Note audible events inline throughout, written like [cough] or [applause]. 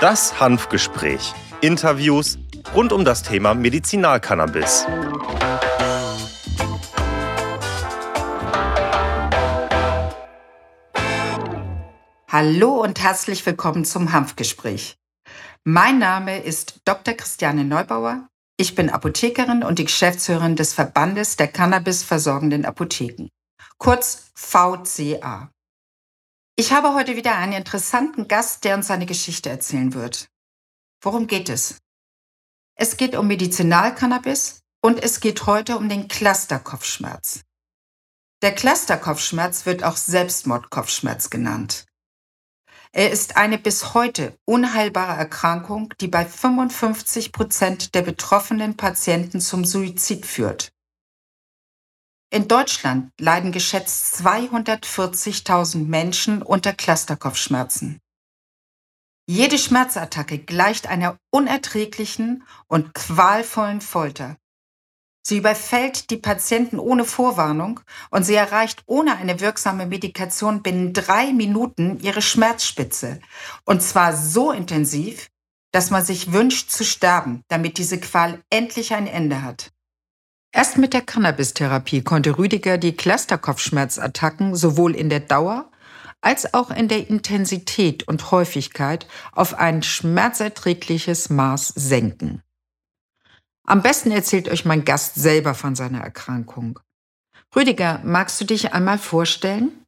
Das Hanfgespräch. Interviews rund um das Thema Medizinalcannabis. Hallo und herzlich willkommen zum Hanfgespräch. Mein Name ist Dr. Christiane Neubauer. Ich bin Apothekerin und die Geschäftsführerin des Verbandes der Cannabis versorgenden Apotheken, kurz VCA. Ich habe heute wieder einen interessanten Gast, der uns seine Geschichte erzählen wird. Worum geht es? Es geht um Medizinalcannabis und es geht heute um den Clusterkopfschmerz. Der Clusterkopfschmerz wird auch Selbstmordkopfschmerz genannt. Er ist eine bis heute unheilbare Erkrankung, die bei 55 Prozent der betroffenen Patienten zum Suizid führt. In Deutschland leiden geschätzt 240.000 Menschen unter Clusterkopfschmerzen. Jede Schmerzattacke gleicht einer unerträglichen und qualvollen Folter. Sie überfällt die Patienten ohne Vorwarnung und sie erreicht ohne eine wirksame Medikation binnen drei Minuten ihre Schmerzspitze. Und zwar so intensiv, dass man sich wünscht zu sterben, damit diese Qual endlich ein Ende hat. Erst mit der Cannabis-Therapie konnte Rüdiger die Clusterkopfschmerzattacken sowohl in der Dauer als auch in der Intensität und Häufigkeit auf ein schmerzerträgliches Maß senken. Am besten erzählt euch mein Gast selber von seiner Erkrankung. Rüdiger, magst du dich einmal vorstellen?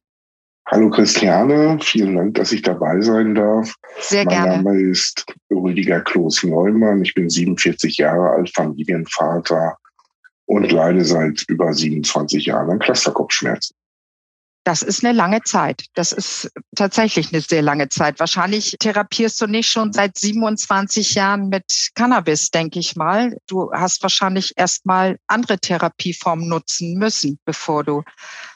Hallo Christiane, vielen Dank, dass ich dabei sein darf. Sehr mein gerne. Mein Name ist Rüdiger Kloß Neumann. Ich bin 47 Jahre alt, Familienvater und leide seit über 27 Jahren an Clusterkopfschmerzen. Das ist eine lange Zeit. Das ist tatsächlich eine sehr lange Zeit. Wahrscheinlich therapierst du nicht schon seit 27 Jahren mit Cannabis, denke ich mal. Du hast wahrscheinlich erst mal andere Therapieformen nutzen müssen, bevor du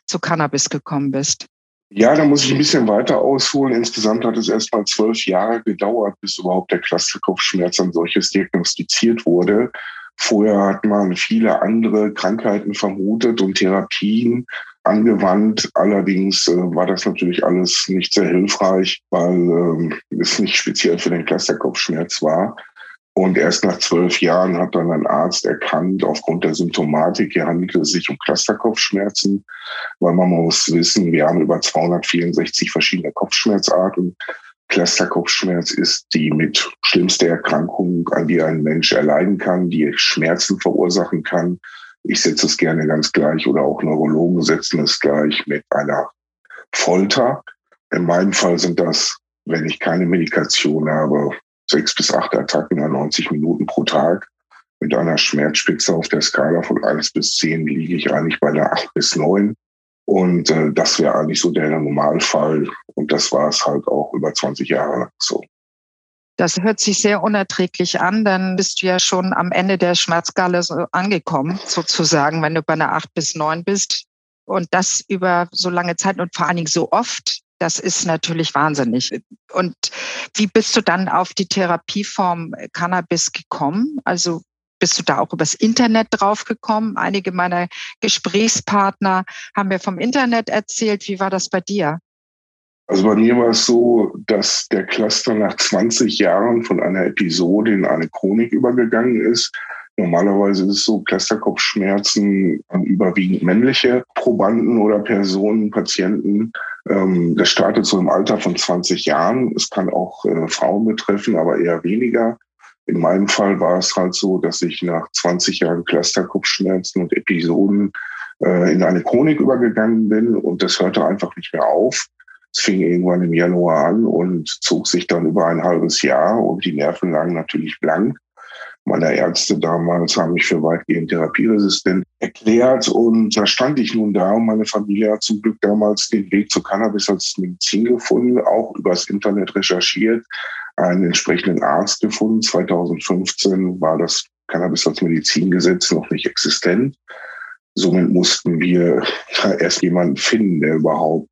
zu Cannabis gekommen bist. Ja, da muss ich ein bisschen weiter ausholen. Insgesamt hat es erst mal zwölf Jahre gedauert, bis überhaupt der Clusterkopfschmerz an solches diagnostiziert wurde. Vorher hat man viele andere Krankheiten vermutet und Therapien angewandt. Allerdings äh, war das natürlich alles nicht sehr hilfreich, weil ähm, es nicht speziell für den Clusterkopfschmerz war. Und erst nach zwölf Jahren hat dann ein Arzt erkannt, aufgrund der Symptomatik, hier handelt es sich um Clusterkopfschmerzen, weil man muss wissen, wir haben über 264 verschiedene Kopfschmerzarten. Clusterkopfschmerz ist die mit schlimmste Erkrankung, an die ein Mensch erleiden kann, die Schmerzen verursachen kann. Ich setze es gerne ganz gleich oder auch Neurologen setzen es gleich mit einer Folter. In meinem Fall sind das, wenn ich keine Medikation habe, sechs bis acht Attacken an 90 Minuten pro Tag. Mit einer Schmerzspitze auf der Skala von eins bis zehn liege ich eigentlich bei der acht bis neun. Und äh, das wäre eigentlich so der Normalfall. Und das war es halt auch über 20 Jahre lang so. Das hört sich sehr unerträglich an. Dann bist du ja schon am Ende der Schmerzskala so angekommen, sozusagen, wenn du bei einer acht bis neun bist. Und das über so lange Zeit und vor allen Dingen so oft. Das ist natürlich wahnsinnig. Und wie bist du dann auf die Therapieform Cannabis gekommen? Also bist du da auch übers Internet draufgekommen? Einige meiner Gesprächspartner haben mir vom Internet erzählt. Wie war das bei dir? Also bei mir war es so, dass der Cluster nach 20 Jahren von einer Episode in eine Chronik übergegangen ist. Normalerweise ist es so, Clusterkopfschmerzen an überwiegend männliche Probanden oder Personen, Patienten. Ähm, das startet so im Alter von 20 Jahren. Es kann auch äh, Frauen betreffen, aber eher weniger. In meinem Fall war es halt so, dass ich nach 20 Jahren Clusterkopfschmerzen und Episoden äh, in eine Chronik übergegangen bin und das hörte einfach nicht mehr auf. Es fing irgendwann im Januar an und zog sich dann über ein halbes Jahr und die Nerven lagen natürlich blank. Meine Ärzte damals haben mich für weitgehend therapieresistent erklärt und da stand ich nun da und meine Familie hat zum Glück damals den Weg zu Cannabis als Medizin gefunden, auch übers Internet recherchiert, einen entsprechenden Arzt gefunden. 2015 war das Cannabis als Medizingesetz noch nicht existent. Somit mussten wir [laughs] erst jemanden finden, der überhaupt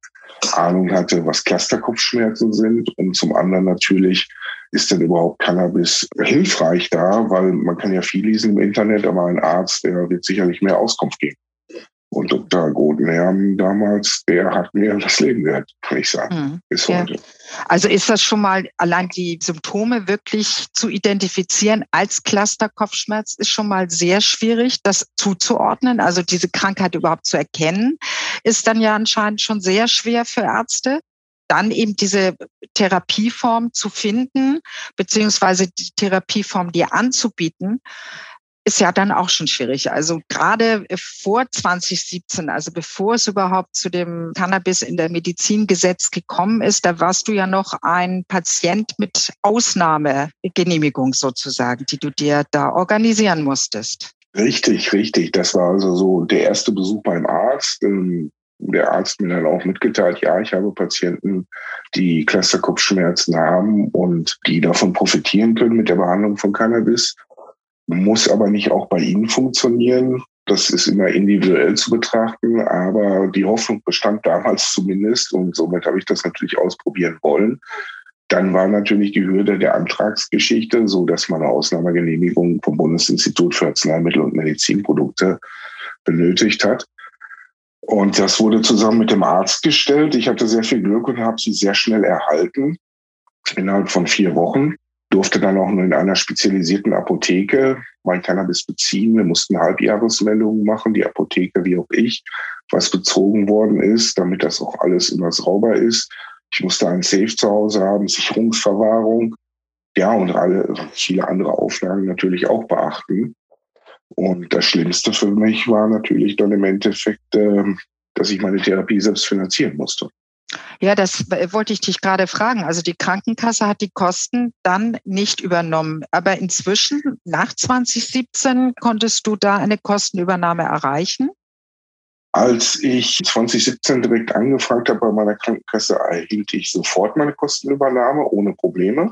Ahnung hatte, was Clusterkopfschmerzen sind und zum anderen natürlich ist denn überhaupt Cannabis hilfreich da, weil man kann ja viel lesen im Internet, aber ein Arzt, der wird sicherlich mehr Auskunft geben. Und Dr. Godenherm damals, der hat mir das Leben gerettet, kann ich sagen, mhm. bis ja. heute. Also ist das schon mal, allein die Symptome wirklich zu identifizieren als Clusterkopfschmerz ist schon mal sehr schwierig, das zuzuordnen. Also diese Krankheit überhaupt zu erkennen, ist dann ja anscheinend schon sehr schwer für Ärzte dann eben diese Therapieform zu finden, beziehungsweise die Therapieform dir anzubieten, ist ja dann auch schon schwierig. Also gerade vor 2017, also bevor es überhaupt zu dem Cannabis in der Medizingesetz gekommen ist, da warst du ja noch ein Patient mit Ausnahmegenehmigung sozusagen, die du dir da organisieren musstest. Richtig, richtig. Das war also so der erste Besuch beim Arzt. Ähm, der Arzt mir dann auch mitgeteilt, ja, ich habe Patienten, die Clusterkopfschmerzen haben und die davon profitieren können mit der Behandlung von Cannabis muss aber nicht auch bei Ihnen funktionieren. Das ist immer individuell zu betrachten, aber die Hoffnung bestand damals zumindest und somit habe ich das natürlich ausprobieren wollen. Dann war natürlich die Hürde der Antragsgeschichte, so dass man eine Ausnahmegenehmigung vom Bundesinstitut für Arzneimittel und Medizinprodukte benötigt hat. Und das wurde zusammen mit dem Arzt gestellt. Ich hatte sehr viel Glück und habe sie sehr schnell erhalten, innerhalb von vier Wochen durfte dann auch nur in einer spezialisierten Apotheke mein Cannabis beziehen. Wir mussten Halbjahresmeldungen machen, die Apotheke wie auch ich, was bezogen worden ist, damit das auch alles immer sauber ist. Ich musste ein Safe zu Hause haben, Sicherungsverwahrung, ja, und alle, viele andere Auflagen natürlich auch beachten. Und das Schlimmste für mich war natürlich dann im Endeffekt, ähm, dass ich meine Therapie selbst finanzieren musste. Ja, das wollte ich dich gerade fragen. Also die Krankenkasse hat die Kosten dann nicht übernommen. Aber inzwischen, nach 2017, konntest du da eine Kostenübernahme erreichen? Als ich 2017 direkt angefragt habe bei meiner Krankenkasse, erhielt ich sofort meine Kostenübernahme ohne Probleme.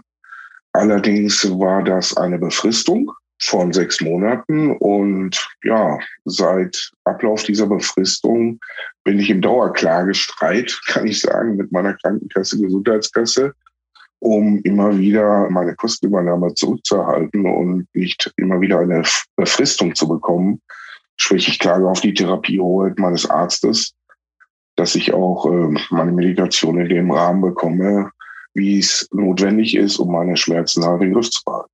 Allerdings war das eine Befristung von sechs Monaten. Und ja, seit Ablauf dieser Befristung bin ich im Dauerklagestreit, [laughs] kann ich sagen, mit meiner Krankenkasse, Gesundheitskasse, um immer wieder meine Kostenübernahme zurückzuerhalten und nicht immer wieder eine Befristung zu bekommen. Sprich, ich klage auf die Therapiehoheit meines Arztes, dass ich auch äh, meine Medikation in dem Rahmen bekomme, wie es notwendig ist, um meine Schmerzen halt in den Griff zu behalten.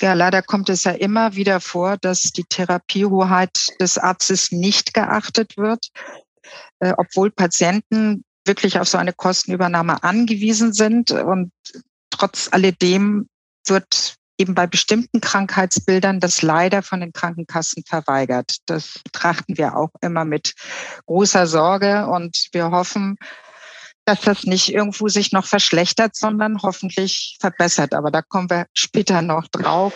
Ja, leider kommt es ja immer wieder vor, dass die Therapiehoheit des Arztes nicht geachtet wird, äh, obwohl Patienten wirklich auf so eine Kostenübernahme angewiesen sind. Und trotz alledem wird eben bei bestimmten Krankheitsbildern das leider von den Krankenkassen verweigert. Das betrachten wir auch immer mit großer Sorge und wir hoffen, dass das nicht irgendwo sich noch verschlechtert, sondern hoffentlich verbessert. Aber da kommen wir später noch drauf.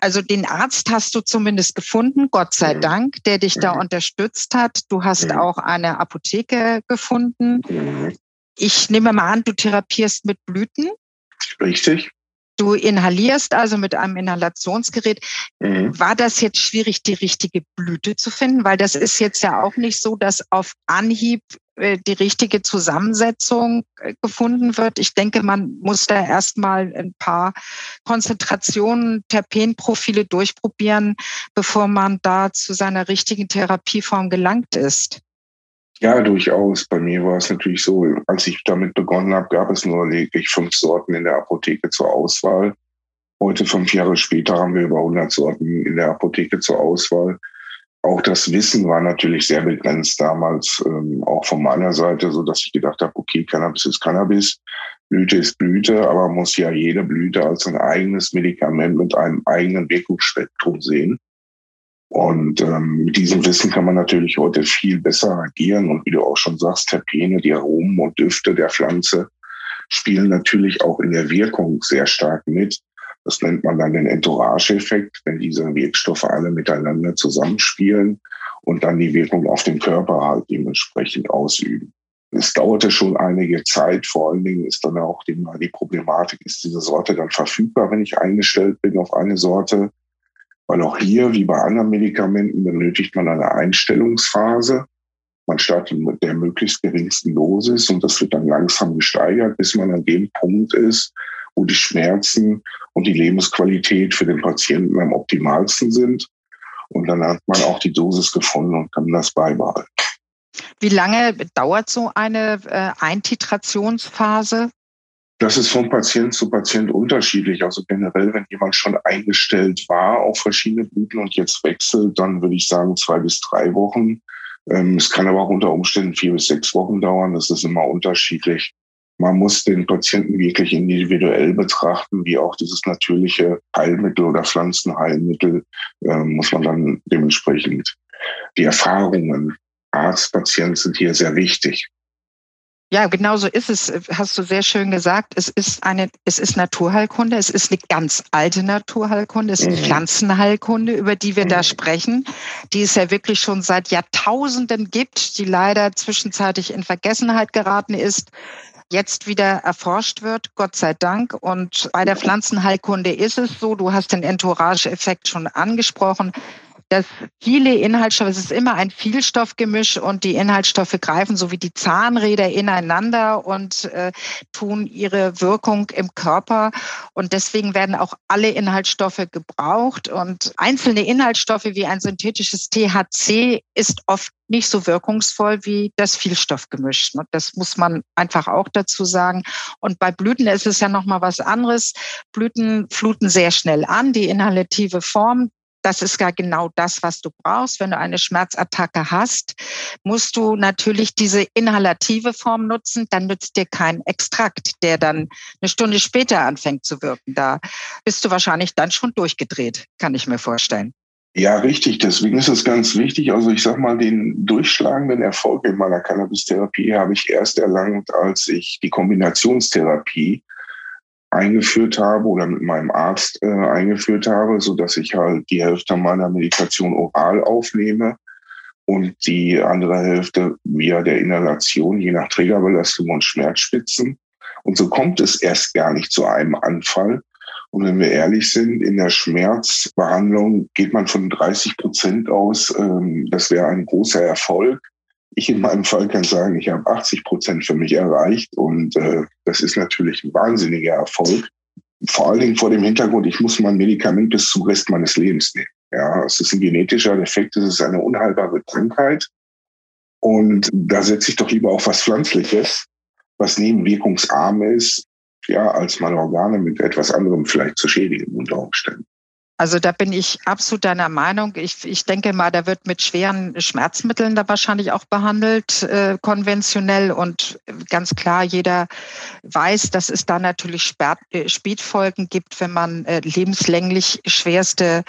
Also den Arzt hast du zumindest gefunden, Gott sei Dank, der dich da unterstützt hat. Du hast auch eine Apotheke gefunden. Ich nehme mal an, du therapierst mit Blüten. Richtig. Du inhalierst also mit einem Inhalationsgerät. Mhm. War das jetzt schwierig, die richtige Blüte zu finden? Weil das ist jetzt ja auch nicht so, dass auf Anhieb die richtige Zusammensetzung äh, gefunden wird. Ich denke, man muss da erstmal ein paar Konzentrationen, Terpenprofile durchprobieren, bevor man da zu seiner richtigen Therapieform gelangt ist. Ja, durchaus. Bei mir war es natürlich so, als ich damit begonnen habe, gab es nur lediglich fünf Sorten in der Apotheke zur Auswahl. Heute, fünf Jahre später, haben wir über 100 Sorten in der Apotheke zur Auswahl auch das Wissen war natürlich sehr begrenzt damals, ähm, auch von meiner Seite, so dass ich gedacht habe, okay, Cannabis ist Cannabis, Blüte ist Blüte, aber muss ja jede Blüte als ein eigenes Medikament mit einem eigenen Wirkungsspektrum sehen. Und ähm, mit diesem Wissen kann man natürlich heute viel besser agieren. Und wie du auch schon sagst, Terpene, die Aromen und Düfte der Pflanze spielen natürlich auch in der Wirkung sehr stark mit. Das nennt man dann den Entourage-Effekt, wenn diese Wirkstoffe alle miteinander zusammenspielen und dann die Wirkung auf den Körper halt dementsprechend ausüben. Es dauerte schon einige Zeit, vor allen Dingen ist dann auch die, die Problematik, ist diese Sorte dann verfügbar, wenn ich eingestellt bin auf eine Sorte. Weil auch hier, wie bei anderen Medikamenten, benötigt man eine Einstellungsphase. Man startet mit der möglichst geringsten Dosis und das wird dann langsam gesteigert, bis man an dem Punkt ist, wo die Schmerzen und die Lebensqualität für den Patienten am optimalsten sind. Und dann hat man auch die Dosis gefunden und kann das beibehalten. Wie lange dauert so eine äh, Eintitrationsphase? Das ist von Patient zu Patient unterschiedlich. Also generell, wenn jemand schon eingestellt war auf verschiedene Blüten und jetzt wechselt, dann würde ich sagen zwei bis drei Wochen. Ähm, es kann aber auch unter Umständen vier bis sechs Wochen dauern. Das ist immer unterschiedlich. Man muss den Patienten wirklich individuell betrachten, wie auch dieses natürliche Heilmittel oder Pflanzenheilmittel äh, muss man dann dementsprechend die Erfahrungen Arzt, Patient sind hier sehr wichtig. Ja, genau so ist es, hast du sehr schön gesagt. Es ist eine, es ist Naturheilkunde, es ist eine ganz alte Naturheilkunde, es ist mhm. Pflanzenheilkunde, über die wir mhm. da sprechen, die es ja wirklich schon seit Jahrtausenden gibt, die leider zwischenzeitlich in Vergessenheit geraten ist jetzt wieder erforscht wird, Gott sei Dank. Und bei der Pflanzenheilkunde ist es so, du hast den Entourage-Effekt schon angesprochen dass viele Inhaltsstoffe, es ist immer ein Vielstoffgemisch und die Inhaltsstoffe greifen so wie die Zahnräder ineinander und äh, tun ihre Wirkung im Körper. Und deswegen werden auch alle Inhaltsstoffe gebraucht. Und einzelne Inhaltsstoffe wie ein synthetisches THC ist oft nicht so wirkungsvoll wie das Vielstoffgemisch. Das muss man einfach auch dazu sagen. Und bei Blüten ist es ja noch mal was anderes. Blüten fluten sehr schnell an. Die inhalative Form, das ist gar genau das, was du brauchst. Wenn du eine Schmerzattacke hast, musst du natürlich diese inhalative Form nutzen. Dann nützt dir kein Extrakt, der dann eine Stunde später anfängt zu wirken. Da bist du wahrscheinlich dann schon durchgedreht, kann ich mir vorstellen. Ja, richtig. Deswegen ist es ganz wichtig. Also ich sag mal, den durchschlagenden Erfolg in meiner Cannabis-Therapie habe ich erst erlangt, als ich die Kombinationstherapie eingeführt habe oder mit meinem Arzt äh, eingeführt habe, so dass ich halt die Hälfte meiner Medikation oral aufnehme und die andere Hälfte via der Inhalation, je nach Trägerbelastung und Schmerzspitzen. Und so kommt es erst gar nicht zu einem Anfall. Und wenn wir ehrlich sind, in der Schmerzbehandlung geht man von 30 Prozent aus. Ähm, das wäre ein großer Erfolg. Ich in meinem Fall kann sagen, ich habe 80 Prozent für mich erreicht und äh, das ist natürlich ein wahnsinniger Erfolg. Vor allen Dingen vor dem Hintergrund, ich muss mein Medikament bis zum Rest meines Lebens nehmen. Ja, es ist ein genetischer Defekt, es ist eine unheilbare Krankheit. Und da setze ich doch lieber auf was Pflanzliches, was nebenwirkungsarm ist, ja, als meine Organe mit etwas anderem vielleicht zu schädigen unter Umständen. Also da bin ich absolut deiner Meinung. Ich, ich denke mal, da wird mit schweren Schmerzmitteln da wahrscheinlich auch behandelt, äh, konventionell. Und ganz klar, jeder weiß, dass es da natürlich Spätfolgen äh, Spätfolgen gibt, wenn man äh, lebenslänglich schwerste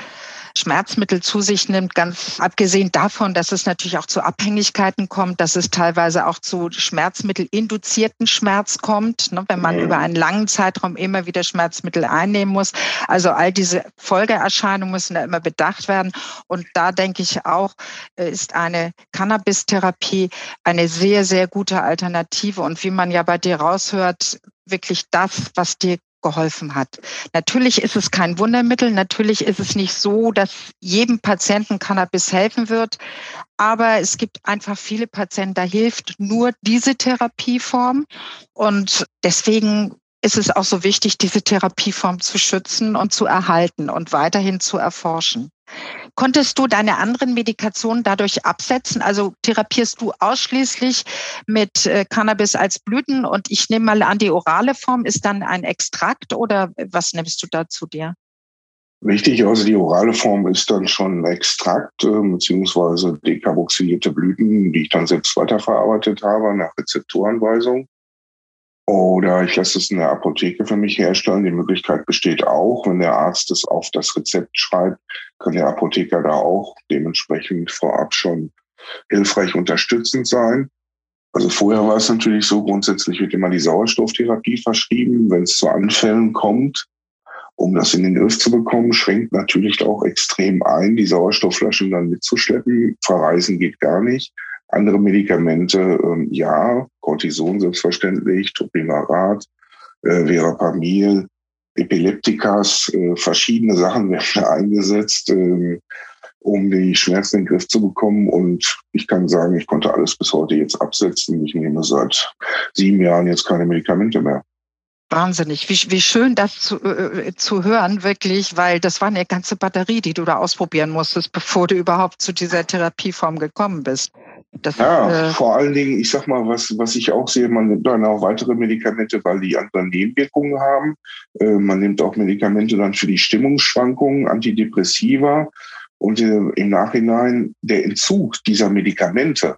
Schmerzmittel zu sich nimmt, ganz abgesehen davon, dass es natürlich auch zu Abhängigkeiten kommt, dass es teilweise auch zu schmerzmittelinduzierten Schmerz kommt, ne, wenn man über einen langen Zeitraum immer wieder Schmerzmittel einnehmen muss. Also all diese Folgeerscheinungen müssen da immer bedacht werden. Und da denke ich auch, äh, ist eine Cannabis-Therapie eine sehr, sehr gute Alternative. Und wie man ja bei dir raushört, wirklich das, was dir geholfen hat. Natürlich ist es kein Wundermittel, natürlich ist es nicht so, dass jedem Patienten Cannabis helfen wird, aber es gibt einfach viele Patienten, da hilft nur diese Therapieform und deswegen ist es auch so wichtig, diese Therapieform zu schützen und zu erhalten und weiterhin zu erforschen. Konntest du deine anderen Medikationen dadurch absetzen? Also therapierst du ausschließlich mit äh, Cannabis als Blüten und ich nehme mal an, die orale Form ist dann ein Extrakt oder was nimmst du da zu dir? Richtig, also die orale Form ist dann schon Extrakt äh, beziehungsweise dekarboxylierte Blüten, die ich dann selbst weiterverarbeitet habe nach Rezeptoranweisung. Oder ich lasse es in der Apotheke für mich herstellen. Die Möglichkeit besteht auch, wenn der Arzt es auf das Rezept schreibt, kann der Apotheker da auch dementsprechend vorab schon hilfreich unterstützend sein. Also vorher war es natürlich so, grundsätzlich wird immer die Sauerstofftherapie verschrieben, wenn es zu Anfällen kommt. Um das in den Griff zu bekommen, schränkt natürlich auch extrem ein, die Sauerstoffflaschen dann mitzuschleppen. Verreisen geht gar nicht. Andere Medikamente, ähm, ja, Cortison selbstverständlich, Topimarat, äh, Verapamil, Epileptikas, äh, verschiedene Sachen [laughs] werden eingesetzt, äh, um die Schmerzen in den Griff zu bekommen. Und ich kann sagen, ich konnte alles bis heute jetzt absetzen. Ich nehme seit sieben Jahren jetzt keine Medikamente mehr. Wahnsinnig. Wie, wie schön das zu, äh, zu hören, wirklich, weil das war eine ganze Batterie, die du da ausprobieren musstest, bevor du überhaupt zu dieser Therapieform gekommen bist. Das ja, ist, äh, vor allen Dingen, ich sag mal, was, was ich auch sehe, man nimmt dann auch weitere Medikamente, weil die andere Nebenwirkungen haben. Äh, man nimmt auch Medikamente dann für die Stimmungsschwankungen, Antidepressiva. Und äh, im Nachhinein, der Entzug dieser Medikamente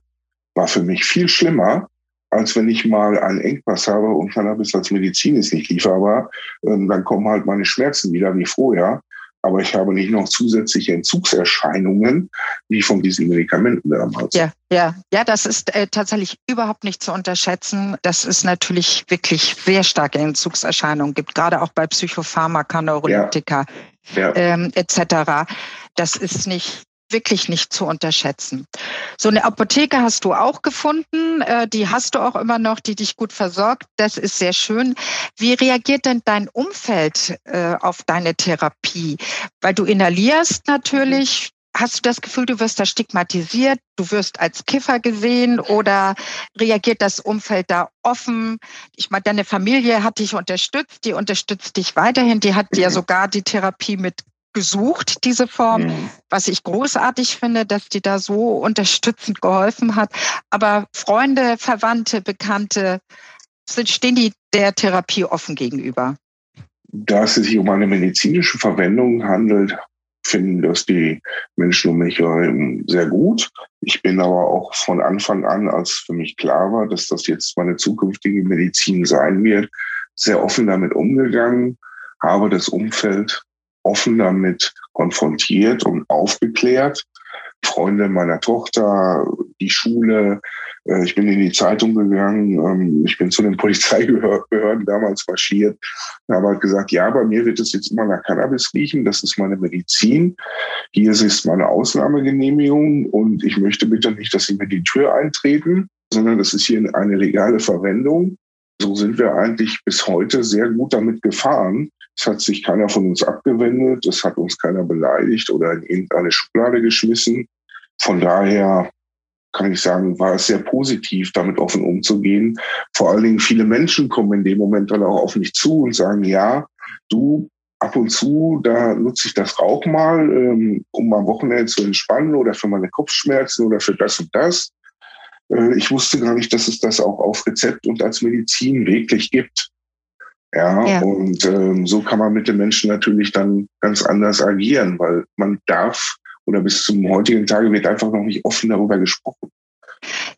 war für mich viel schlimmer, als wenn ich mal einen Engpass habe und Cannabis als Medizin ist nicht lieferbar, ähm, dann kommen halt meine Schmerzen wieder wie vorher. Aber ich habe nicht noch zusätzliche Entzugserscheinungen wie von diesen Medikamenten damals. Ja, ja, ja, das ist äh, tatsächlich überhaupt nicht zu unterschätzen. Das ist natürlich wirklich sehr starke Entzugserscheinungen gibt, gerade auch bei Psychopharmaka, Neuroleptika ja. ja. ähm, etc. Das ist nicht wirklich nicht zu unterschätzen. So eine Apotheke hast du auch gefunden, äh, die hast du auch immer noch, die dich gut versorgt. Das ist sehr schön. Wie reagiert denn dein Umfeld äh, auf deine Therapie? Weil du inhalierst natürlich. Hast du das Gefühl, du wirst da stigmatisiert, du wirst als Kiffer gesehen oder reagiert das Umfeld da offen? Ich meine, deine Familie hat dich unterstützt, die unterstützt dich weiterhin, die hat dir sogar die Therapie mit gesucht, diese Form, mhm. was ich großartig finde, dass die da so unterstützend geholfen hat. Aber Freunde, Verwandte, Bekannte sind, stehen die der Therapie offen gegenüber. Da es sich um eine medizinische Verwendung handelt, finden das die Menschen um mich sehr gut. Ich bin aber auch von Anfang an, als für mich klar war, dass das jetzt meine zukünftige Medizin sein wird, sehr offen damit umgegangen, habe das Umfeld offen damit konfrontiert und aufgeklärt. Freunde meiner Tochter, die Schule, äh, ich bin in die Zeitung gegangen, ähm, ich bin zu den [laughs] Polizeibehörden damals marschiert, habe halt gesagt, ja, bei mir wird es jetzt immer nach Cannabis riechen, das ist meine Medizin, hier ist meine Ausnahmegenehmigung und ich möchte bitte nicht, dass Sie mir die Tür eintreten, sondern das ist hier eine legale Verwendung. So sind wir eigentlich bis heute sehr gut damit gefahren, es hat sich keiner von uns abgewendet, es hat uns keiner beleidigt oder in irgendeine Schublade geschmissen. Von daher kann ich sagen, war es sehr positiv, damit offen umzugehen. Vor allen Dingen viele Menschen kommen in dem Moment dann auch auf mich zu und sagen, ja, du, ab und zu, da nutze ich das Rauch mal, ähm, um am Wochenende zu entspannen oder für meine Kopfschmerzen oder für das und das. Äh, ich wusste gar nicht, dass es das auch auf Rezept und als Medizin wirklich gibt. Ja, ja. und ähm, so kann man mit den Menschen natürlich dann ganz anders agieren, weil man darf oder bis zum heutigen Tage wird einfach noch nicht offen darüber gesprochen.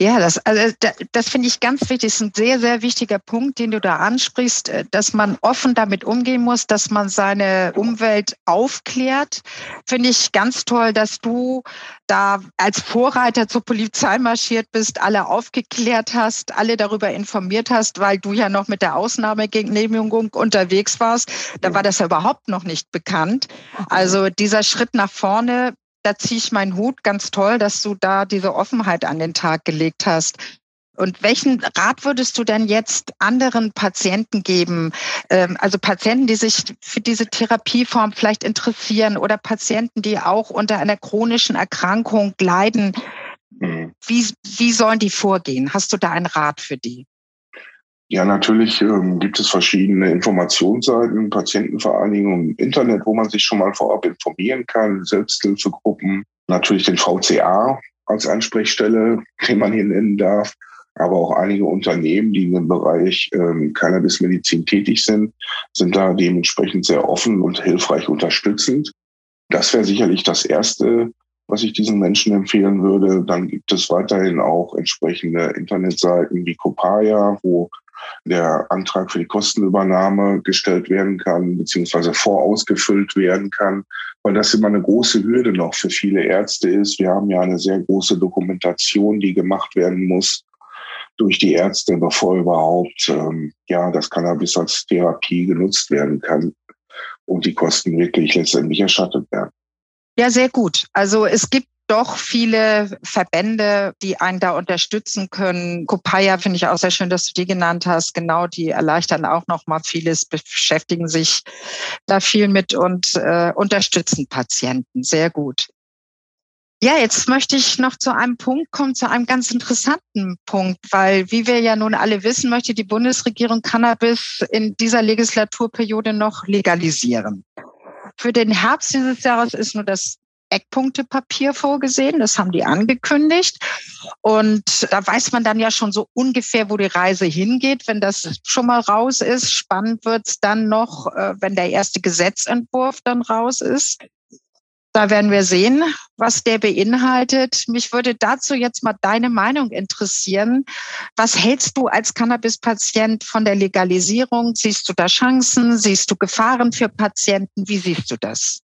Ja, das, also das finde ich ganz wichtig. Das ist ein sehr, sehr wichtiger Punkt, den du da ansprichst, äh, dass man offen damit umgehen muss, dass man seine Umwelt aufklärt. Finde ich ganz toll, dass du da als Vorreiter zur Polizei marschiert bist, alle aufgeklärt hast, alle darüber informiert hast, weil du ja noch mit der Ausnahmegenehmigung unterwegs warst. Da war das ja überhaupt noch nicht bekannt. Also dieser Schritt nach vorne da ziehe ich meinen Hut. Ganz toll, dass du da diese Offenheit an den Tag gelegt hast. Und welchen Rat würdest du denn jetzt anderen Patienten geben? Ähm, also Patienten, die sich für diese Therapieform vielleicht interessieren oder Patienten, die auch unter einer chronischen Erkrankung leiden. Mhm. Wie, wie sollen die vorgehen? Hast du da einen Rat für die? Ja, natürlich ähm, gibt es verschiedene Informationsseiten, Patientenvereinigungen im Internet, wo man sich schon mal vorab informieren kann, Selbsthilfegruppen, natürlich den VCA als Ansprechstelle, [laughs] den man hier nennen darf, aber auch einige Unternehmen, die in dem Bereich ähm, Cannabismedizin tätig sind, sind da dementsprechend sehr offen und hilfreich unterstützend. Das wäre sicherlich das Erste, was ich diesen Menschen empfehlen würde. Dann gibt es weiterhin auch entsprechende Internetseiten wie Copaya, wo der Antrag für die Kostenübernahme gestellt werden kann, beziehungsweise vorausgefüllt werden kann, weil das immer eine große Hürde noch für viele Ärzte ist. Wir haben ja eine sehr große Dokumentation, die gemacht werden muss durch die Ärzte, bevor überhaupt ähm, ja das Cannabis als Therapie genutzt werden kann und die Kosten wirklich letztendlich erstattet werden. Ja, sehr gut. Also es gibt doch viele Verbände, die einen da unterstützen können. Copaya finde ich auch sehr schön, dass du die genannt hast. Genau, die erleichtern auch noch mal vieles, beschäftigen sich da viel mit und äh, unterstützen Patienten. Sehr gut. Ja, jetzt möchte ich noch zu einem Punkt kommen, zu einem ganz interessanten Punkt, weil, wie wir ja nun alle wissen, möchte die Bundesregierung Cannabis in dieser Legislaturperiode noch legalisieren. Für den Herbst dieses Jahres ist nur das Eckpunktepapier vorgesehen. Das haben die angekündigt. Und da weiß man dann ja schon so ungefähr, wo die Reise hingeht. Wenn das schon mal raus ist, spannend wird es dann noch, äh, wenn der erste Gesetzentwurf dann raus ist. Da werden wir sehen, was der beinhaltet. Mich würde dazu jetzt mal deine Meinung interessieren. Was hältst du als Cannabis-Patient von der Legalisierung? Siehst du da Chancen? Siehst du Gefahren für Patienten? Wie siehst du das?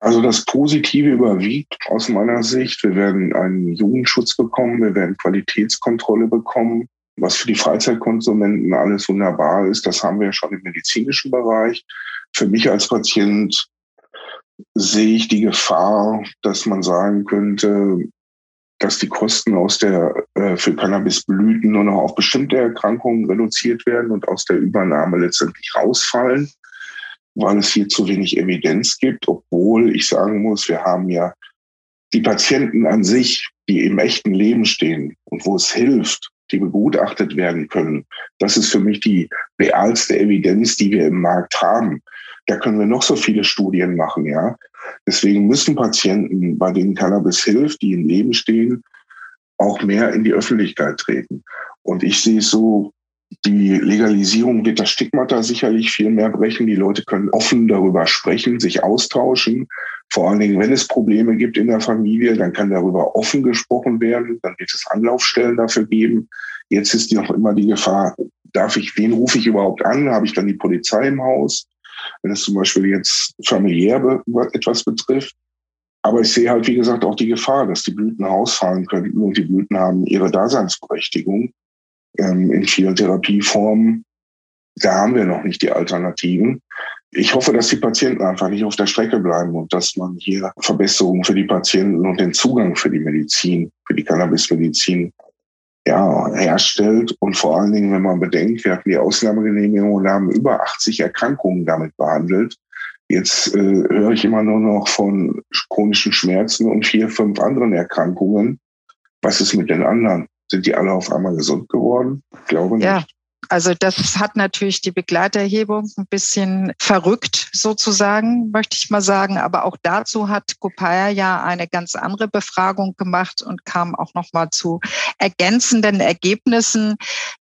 Also das Positive überwiegt aus meiner Sicht. Wir werden einen Jugendschutz bekommen, wir werden Qualitätskontrolle bekommen. Was für die Freizeitkonsumenten alles wunderbar ist, das haben wir ja schon im medizinischen Bereich. Für mich als Patient sehe ich die Gefahr, dass man sagen könnte, dass die Kosten aus der äh, für Cannabisblüten nur noch auf bestimmte Erkrankungen reduziert werden und aus der Übernahme letztendlich rausfallen weil es hier zu wenig Evidenz gibt, obwohl ich sagen muss, wir haben ja die Patienten an sich, die im echten Leben stehen und wo es hilft, die begutachtet werden können. Das ist für mich die realste Evidenz, die wir im Markt haben. Da können wir noch so viele Studien machen, ja. Deswegen müssen Patienten, bei denen Cannabis hilft, die im Leben stehen, auch mehr in die Öffentlichkeit treten. Und ich sehe es so, die Legalisierung wird das Stigmata sicherlich viel mehr brechen. Die Leute können offen darüber sprechen, sich austauschen. Vor allen Dingen, wenn es Probleme gibt in der Familie, dann kann darüber offen gesprochen werden. Dann wird es Anlaufstellen dafür geben. Jetzt ist noch immer die Gefahr, darf ich, wen rufe ich überhaupt an? Habe ich dann die Polizei im Haus? Wenn es zum Beispiel jetzt familiär etwas betrifft. Aber ich sehe halt, wie gesagt, auch die Gefahr, dass die Blüten ausfallen könnten und die Blüten haben ihre Daseinsberechtigung ähm, in vielen Therapieformen. Da haben wir noch nicht die Alternativen. Ich hoffe, dass die Patienten einfach nicht auf der Strecke bleiben und dass man hier Verbesserungen für die Patienten und den Zugang für die Medizin, für die Cannabismedizin ja, herstellt. Und vor allen Dingen, wenn man bedenkt, wir hatten die Ausnahmegenehmigung und haben über 80 Erkrankungen damit behandelt. Jetzt äh, höre ich immer nur noch von chronischen Schmerzen und vier, fünf anderen Erkrankungen. Was ist mit den anderen? Sind die alle auf einmal gesund geworden? Ich glaube nicht. Ja. Also das hat natürlich die Begleiterhebung ein bisschen verrückt sozusagen, möchte ich mal sagen. Aber auch dazu hat Kopaya ja eine ganz andere Befragung gemacht und kam auch noch mal zu ergänzenden Ergebnissen,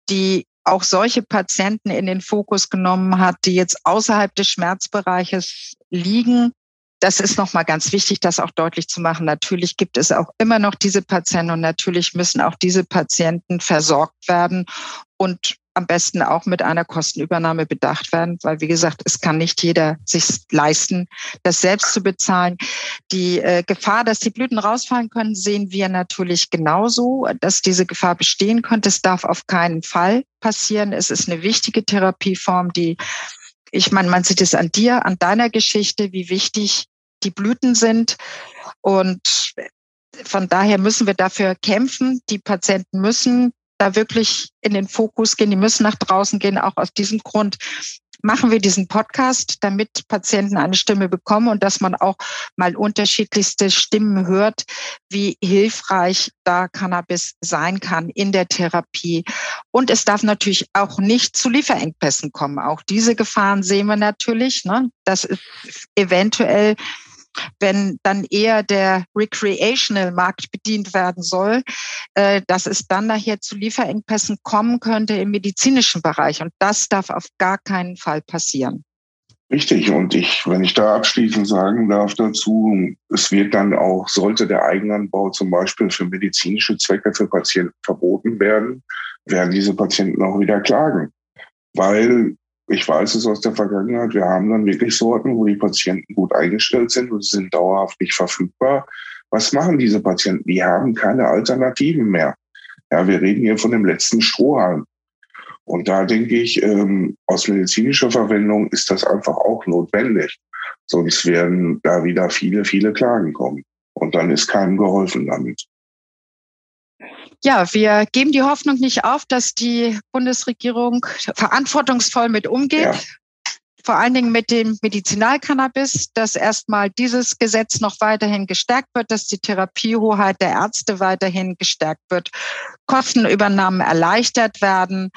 die auch solche Patienten in den Fokus genommen hat, die jetzt außerhalb des Schmerzbereiches liegen das ist nochmal ganz wichtig, das auch deutlich zu machen. Natürlich gibt es auch immer noch diese Patienten und natürlich müssen auch diese Patienten versorgt werden und am besten auch mit einer Kostenübernahme bedacht werden, weil wie gesagt, es kann nicht jeder sich leisten, das selbst zu bezahlen. Die äh, Gefahr, dass die Blüten rausfallen können, sehen wir natürlich genauso, dass diese Gefahr bestehen könnte. Es darf auf keinen Fall passieren. Es ist eine wichtige Therapieform, die ich meine, man sieht es an dir, an deiner Geschichte, wie wichtig die Blüten sind. Und von daher müssen wir dafür kämpfen. Die Patienten müssen da wirklich in den Fokus gehen, die müssen nach draußen gehen. Auch aus diesem Grund machen wir diesen Podcast, damit Patienten eine Stimme bekommen und dass man auch mal unterschiedlichste Stimmen hört, wie hilfreich da Cannabis sein kann in der Therapie. Und es darf natürlich auch nicht zu Lieferengpässen kommen. Auch diese Gefahren sehen wir natürlich. Ne? Das ist eventuell wenn dann eher der Recreational-Markt bedient werden soll, äh, dass es dann nachher zu Lieferengpässen kommen könnte im medizinischen Bereich. Und das darf auf gar keinen Fall passieren. Richtig. Und ich, wenn ich da abschließend sagen darf dazu, es wird dann auch, sollte der Eigenanbau zum Beispiel für medizinische Zwecke für Patienten verboten werden, werden diese Patienten auch wieder klagen. Weil ich weiß es aus der Vergangenheit, wir haben dann wirklich Sorten, wo die Patienten gut eingestellt sind und sind dauerhaft nicht verfügbar. Was machen diese Patienten? Die haben keine Alternativen mehr. Ja, wir reden hier von dem letzten Strohhalm. Und da denke ich, ähm, aus medizinischer Verwendung ist das einfach auch notwendig. Sonst werden da wieder viele, viele Klagen kommen. Und dann ist keinem geholfen damit. Ja, wir geben die Hoffnung nicht auf, dass die Bundesregierung verantwortungsvoll mit umgeht. Ja. vor allen Dingen mit dem Medizinalcannabis, dass erstmal dieses Gesetz noch weiterhin gestärkt wird, dass die Therapiehoheit der Ärzte weiterhin gestärkt wird, Kostenübernahmen erleichtert werden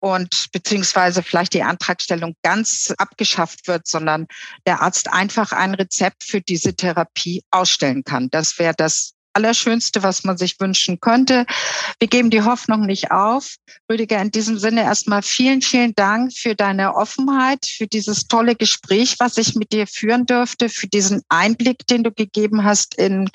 und beziehungsweise vielleicht die Antragstellung ganz abgeschafft wird, sondern der Arzt einfach ein Rezept für diese Therapie ausstellen kann. Das wäre das Allerschönste, was man sich wünschen könnte. Wir geben die Hoffnung nicht auf. Rüdiger, in diesem Sinne erstmal vielen, vielen Dank für deine Offenheit, für dieses tolle Gespräch, was ich mit dir führen dürfte, für diesen Einblick, den du gegeben hast in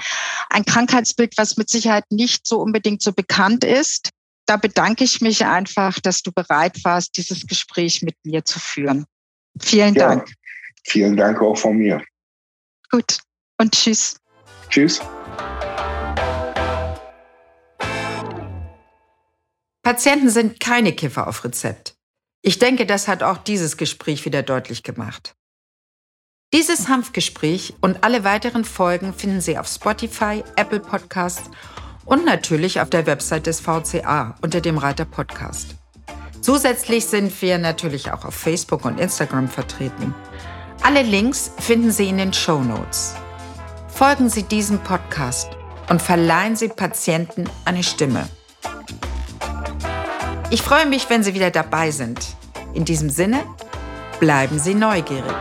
ein Krankheitsbild, was mit Sicherheit nicht so unbedingt so bekannt ist. Da bedanke ich mich einfach, dass du bereit warst, dieses Gespräch mit mir zu führen. Vielen ja, Dank. Vielen Dank auch von mir. Gut. Und tschüss. Tschüss. Patienten sind keine Kiffer auf Rezept. Ich denke, das hat auch dieses Gespräch wieder deutlich gemacht. Dieses Hanfgespräch und alle weiteren Folgen finden Sie auf Spotify, Apple Podcasts und natürlich auf der Website des VCA unter dem Reiter Podcast. Zusätzlich sind wir natürlich auch auf Facebook und Instagram vertreten. Alle Links finden Sie in den Show Notes. Folgen Sie diesem Podcast und verleihen Sie Patienten eine Stimme. Ich freue mich, wenn Sie wieder dabei sind. In diesem Sinne, bleiben Sie neugierig.